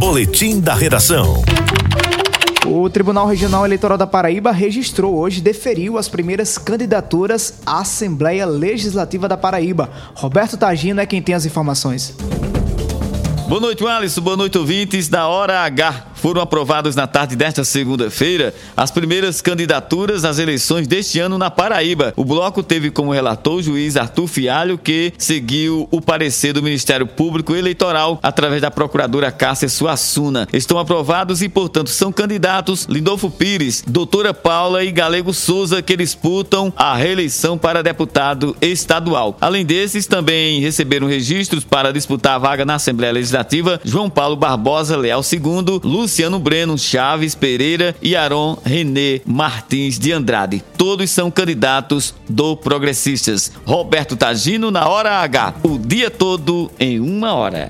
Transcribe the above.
Boletim da Redação. O Tribunal Regional Eleitoral da Paraíba registrou hoje, deferiu as primeiras candidaturas à Assembleia Legislativa da Paraíba. Roberto Tagino é quem tem as informações. Boa noite, Alisson. Boa noite, ouvintes da Hora H foram aprovados na tarde desta segunda-feira as primeiras candidaturas às eleições deste ano na Paraíba. O bloco teve como relator o juiz Arthur Fialho, que seguiu o parecer do Ministério Público Eleitoral através da procuradora Cássia Suassuna. Estão aprovados e, portanto, são candidatos Lindolfo Pires, doutora Paula e Galego Souza, que disputam a reeleição para deputado estadual. Além desses, também receberam registros para disputar a vaga na Assembleia Legislativa João Paulo Barbosa Leal II, Lúcio Luciano Breno Chaves Pereira e Aron René Martins de Andrade. Todos são candidatos do Progressistas. Roberto Tagino na hora H, o dia todo em uma hora.